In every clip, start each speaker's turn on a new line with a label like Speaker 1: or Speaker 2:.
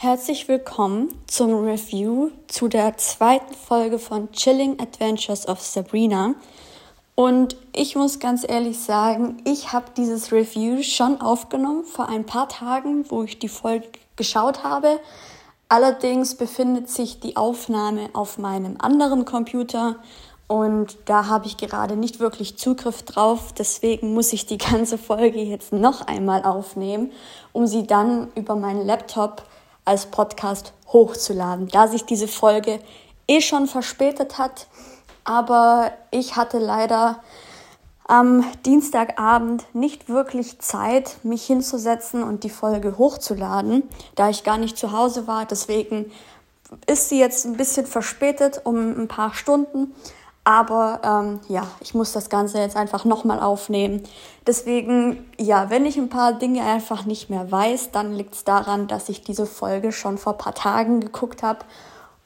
Speaker 1: Herzlich willkommen zum Review zu der zweiten Folge von Chilling Adventures of Sabrina. Und ich muss ganz ehrlich sagen, ich habe dieses Review schon aufgenommen vor ein paar Tagen, wo ich die Folge geschaut habe. Allerdings befindet sich die Aufnahme auf meinem anderen Computer und da habe ich gerade nicht wirklich Zugriff drauf. Deswegen muss ich die ganze Folge jetzt noch einmal aufnehmen, um sie dann über meinen Laptop als Podcast hochzuladen, da sich diese Folge eh schon verspätet hat. Aber ich hatte leider am Dienstagabend nicht wirklich Zeit, mich hinzusetzen und die Folge hochzuladen, da ich gar nicht zu Hause war. Deswegen ist sie jetzt ein bisschen verspätet um ein paar Stunden. Aber ähm, ja, ich muss das Ganze jetzt einfach nochmal aufnehmen. Deswegen, ja, wenn ich ein paar Dinge einfach nicht mehr weiß, dann liegt es daran, dass ich diese Folge schon vor paar Tagen geguckt habe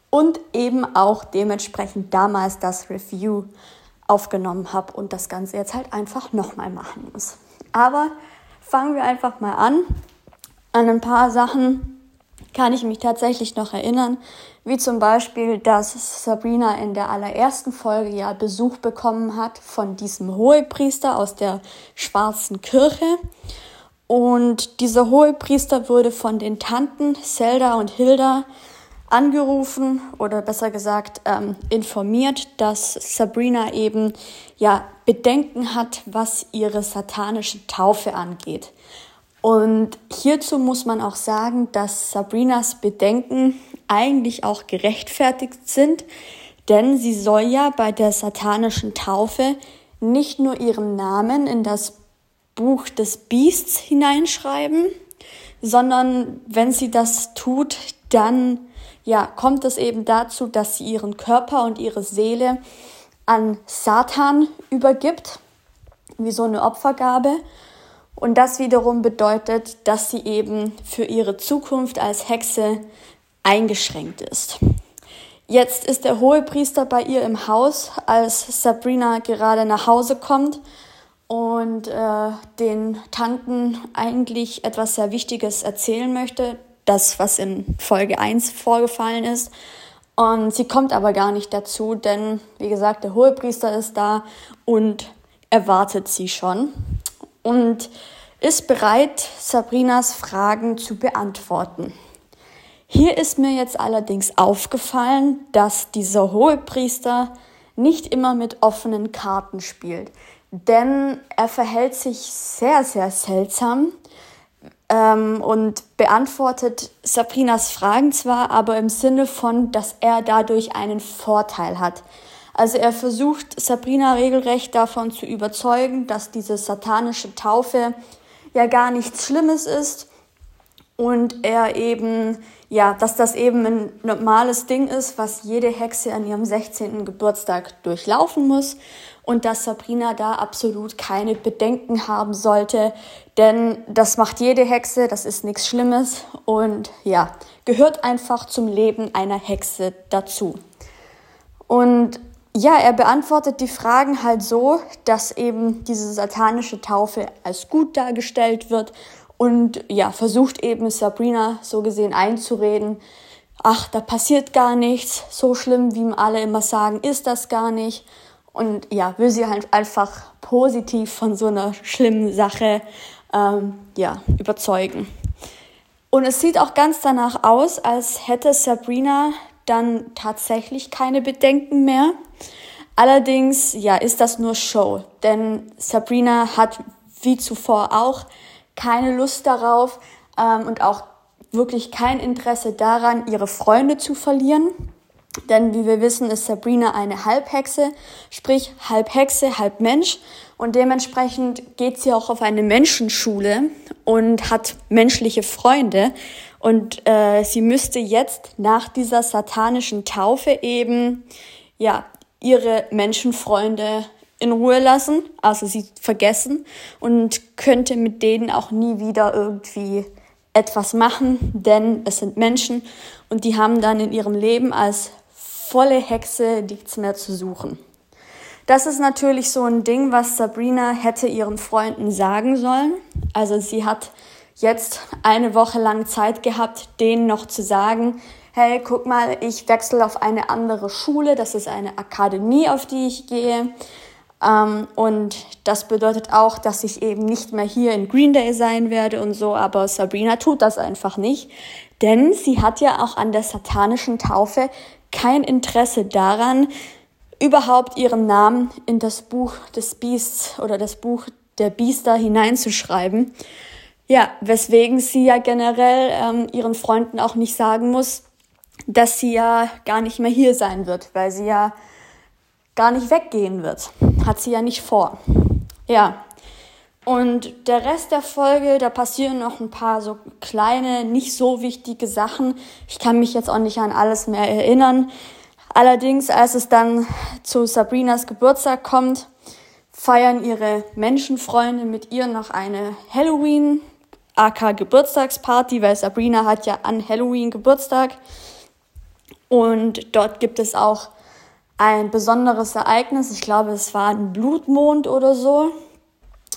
Speaker 1: und eben auch dementsprechend damals das Review aufgenommen habe und das Ganze jetzt halt einfach nochmal machen muss. Aber fangen wir einfach mal an. An ein paar Sachen kann ich mich tatsächlich noch erinnern, wie zum Beispiel, dass Sabrina in der allerersten Folge ja Besuch bekommen hat von diesem Hohepriester aus der schwarzen Kirche. Und dieser Hohepriester wurde von den Tanten Zelda und Hilda angerufen oder besser gesagt ähm, informiert, dass Sabrina eben ja Bedenken hat, was ihre satanische Taufe angeht. Und hierzu muss man auch sagen, dass Sabrinas Bedenken eigentlich auch gerechtfertigt sind, denn sie soll ja bei der satanischen Taufe nicht nur ihren Namen in das Buch des Biests hineinschreiben, sondern wenn sie das tut, dann ja, kommt es eben dazu, dass sie ihren Körper und ihre Seele an Satan übergibt, wie so eine Opfergabe. Und das wiederum bedeutet, dass sie eben für ihre Zukunft als Hexe eingeschränkt ist. Jetzt ist der Hohepriester bei ihr im Haus, als Sabrina gerade nach Hause kommt und äh, den Tanten eigentlich etwas sehr Wichtiges erzählen möchte, das, was in Folge 1 vorgefallen ist. Und sie kommt aber gar nicht dazu, denn wie gesagt, der Hohepriester ist da und erwartet sie schon und ist bereit, Sabrinas Fragen zu beantworten. Hier ist mir jetzt allerdings aufgefallen, dass dieser Hohepriester nicht immer mit offenen Karten spielt, denn er verhält sich sehr, sehr seltsam ähm, und beantwortet Sabrinas Fragen zwar, aber im Sinne von, dass er dadurch einen Vorteil hat. Also er versucht Sabrina regelrecht davon zu überzeugen, dass diese satanische Taufe ja gar nichts Schlimmes ist und er eben, ja, dass das eben ein normales Ding ist, was jede Hexe an ihrem 16. Geburtstag durchlaufen muss und dass Sabrina da absolut keine Bedenken haben sollte, denn das macht jede Hexe, das ist nichts Schlimmes und ja, gehört einfach zum Leben einer Hexe dazu. Und ja, er beantwortet die Fragen halt so, dass eben diese satanische Taufe als gut dargestellt wird und ja, versucht eben Sabrina so gesehen einzureden, ach, da passiert gar nichts, so schlimm, wie alle immer sagen, ist das gar nicht. Und ja, will sie halt einfach positiv von so einer schlimmen Sache ähm, ja, überzeugen. Und es sieht auch ganz danach aus, als hätte Sabrina dann tatsächlich keine Bedenken mehr. Allerdings, ja, ist das nur Show, denn Sabrina hat wie zuvor auch keine Lust darauf ähm, und auch wirklich kein Interesse daran, ihre Freunde zu verlieren. Denn wie wir wissen, ist Sabrina eine Halbhexe, sprich halb Hexe, halb Mensch. Und dementsprechend geht sie auch auf eine Menschenschule und hat menschliche Freunde. Und äh, sie müsste jetzt nach dieser satanischen Taufe eben ja ihre Menschenfreunde in Ruhe lassen, also sie vergessen und könnte mit denen auch nie wieder irgendwie etwas machen, denn es sind Menschen und die haben dann in ihrem Leben als volle Hexe nichts mehr zu suchen. Das ist natürlich so ein Ding, was Sabrina hätte ihren Freunden sagen sollen. Also sie hat jetzt eine Woche lang Zeit gehabt, denen noch zu sagen, hey, guck mal, ich wechsle auf eine andere Schule, das ist eine Akademie, auf die ich gehe. Ähm, und das bedeutet auch, dass ich eben nicht mehr hier in Green Day sein werde und so, aber Sabrina tut das einfach nicht, denn sie hat ja auch an der satanischen Taufe kein Interesse daran, überhaupt ihren Namen in das Buch des Biests oder das Buch der Biester hineinzuschreiben. Ja, weswegen sie ja generell ähm, ihren Freunden auch nicht sagen muss, dass sie ja gar nicht mehr hier sein wird, weil sie ja gar nicht weggehen wird. Hat sie ja nicht vor. Ja. Und der Rest der Folge, da passieren noch ein paar so kleine, nicht so wichtige Sachen. Ich kann mich jetzt auch nicht an alles mehr erinnern. Allerdings, als es dann zu Sabrinas Geburtstag kommt, feiern ihre Menschenfreunde mit ihr noch eine Halloween, AK Geburtstagsparty, weil Sabrina hat ja an Halloween Geburtstag. Und dort gibt es auch ein besonderes Ereignis. Ich glaube, es war ein Blutmond oder so.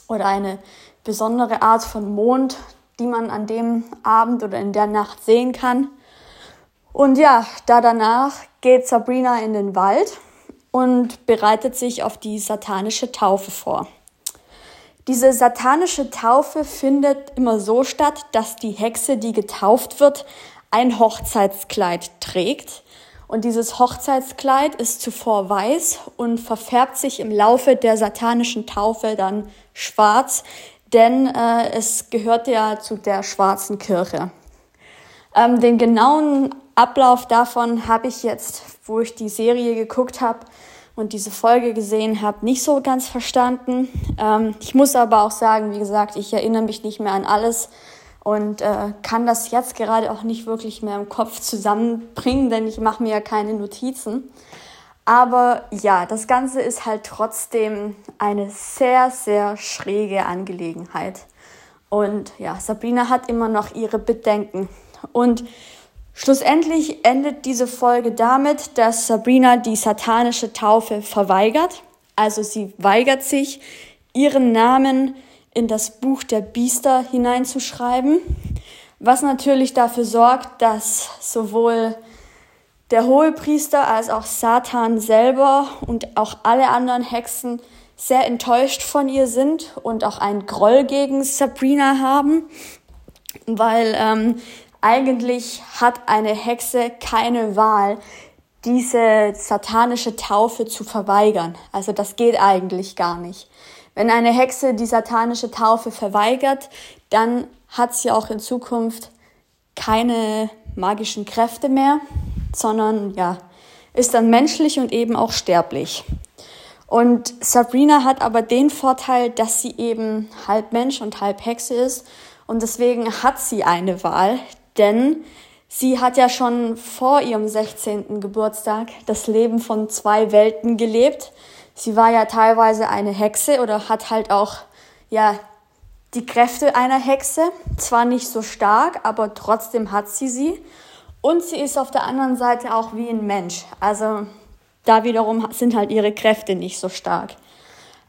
Speaker 1: Oder eine besondere Art von Mond, die man an dem Abend oder in der Nacht sehen kann. Und ja, da danach geht Sabrina in den Wald und bereitet sich auf die satanische Taufe vor. Diese satanische Taufe findet immer so statt, dass die Hexe, die getauft wird, ein Hochzeitskleid trägt und dieses Hochzeitskleid ist zuvor weiß und verfärbt sich im Laufe der satanischen Taufe dann schwarz, denn äh, es gehört ja zu der schwarzen Kirche. Ähm, den genauen Ablauf davon habe ich jetzt, wo ich die Serie geguckt habe und diese Folge gesehen habe, nicht so ganz verstanden. Ähm, ich muss aber auch sagen, wie gesagt, ich erinnere mich nicht mehr an alles und äh, kann das jetzt gerade auch nicht wirklich mehr im Kopf zusammenbringen, denn ich mache mir ja keine Notizen. Aber ja, das Ganze ist halt trotzdem eine sehr, sehr schräge Angelegenheit. Und ja, Sabrina hat immer noch ihre Bedenken. Und schlussendlich endet diese Folge damit, dass Sabrina die satanische Taufe verweigert. Also sie weigert sich, ihren Namen in das Buch der Biester hineinzuschreiben, was natürlich dafür sorgt, dass sowohl der Hohepriester als auch Satan selber und auch alle anderen Hexen sehr enttäuscht von ihr sind und auch einen Groll gegen Sabrina haben, weil ähm, eigentlich hat eine Hexe keine Wahl, diese satanische Taufe zu verweigern. Also das geht eigentlich gar nicht. Wenn eine Hexe die satanische Taufe verweigert, dann hat sie auch in Zukunft keine magischen Kräfte mehr, sondern ja, ist dann menschlich und eben auch sterblich. Und Sabrina hat aber den Vorteil, dass sie eben halb Mensch und halb Hexe ist und deswegen hat sie eine Wahl, denn sie hat ja schon vor ihrem 16. Geburtstag das Leben von zwei Welten gelebt sie war ja teilweise eine Hexe oder hat halt auch, ja, die Kräfte einer Hexe. Zwar nicht so stark, aber trotzdem hat sie sie. Und sie ist auf der anderen Seite auch wie ein Mensch. Also da wiederum sind halt ihre Kräfte nicht so stark.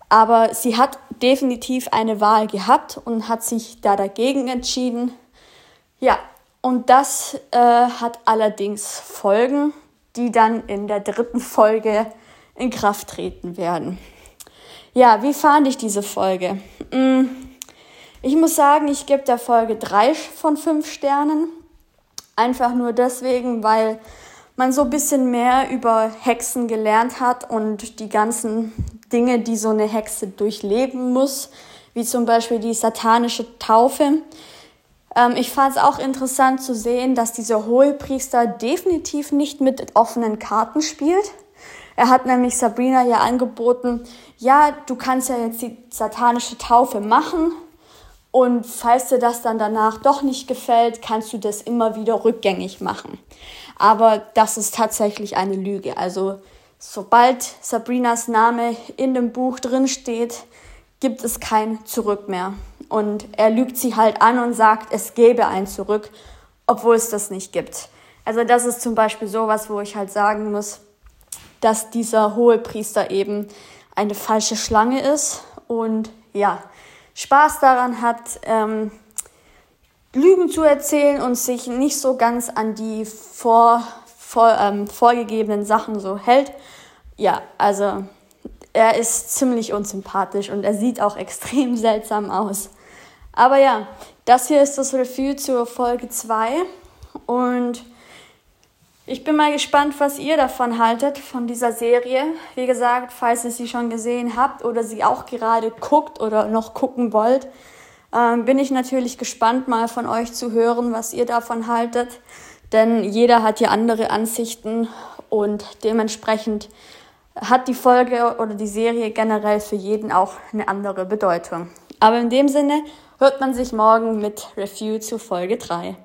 Speaker 1: Aber sie hat definitiv eine Wahl gehabt und hat sich da dagegen entschieden. Ja, und das äh, hat allerdings Folgen, die dann in der dritten Folge in Kraft treten werden. Ja, wie fand ich diese Folge? Mm, ich muss sagen, ich gebe der Folge drei von fünf Sternen. Einfach nur deswegen, weil man so ein bisschen mehr über Hexen gelernt hat und die ganzen Dinge, die so eine Hexe durchleben muss, wie zum Beispiel die satanische Taufe. Ähm, ich fand es auch interessant zu sehen, dass dieser Hohepriester definitiv nicht mit offenen Karten spielt. Er hat nämlich Sabrina ja angeboten, ja, du kannst ja jetzt die satanische Taufe machen und falls dir das dann danach doch nicht gefällt, kannst du das immer wieder rückgängig machen. Aber das ist tatsächlich eine Lüge. Also sobald Sabrinas Name in dem Buch drin steht, gibt es kein Zurück mehr. Und er lügt sie halt an und sagt, es gäbe ein Zurück, obwohl es das nicht gibt. Also das ist zum Beispiel sowas, wo ich halt sagen muss, dass dieser hohe Priester eben eine falsche Schlange ist und ja, Spaß daran hat, ähm, Lügen zu erzählen und sich nicht so ganz an die vor, vor, ähm, vorgegebenen Sachen so hält. Ja, also er ist ziemlich unsympathisch und er sieht auch extrem seltsam aus. Aber ja, das hier ist das Review zur Folge 2 und ich bin mal gespannt, was ihr davon haltet, von dieser Serie. Wie gesagt, falls ihr sie schon gesehen habt oder sie auch gerade guckt oder noch gucken wollt, ähm, bin ich natürlich gespannt, mal von euch zu hören, was ihr davon haltet. Denn jeder hat ja andere Ansichten und dementsprechend hat die Folge oder die Serie generell für jeden auch eine andere Bedeutung. Aber in dem Sinne hört man sich morgen mit Review zu Folge 3.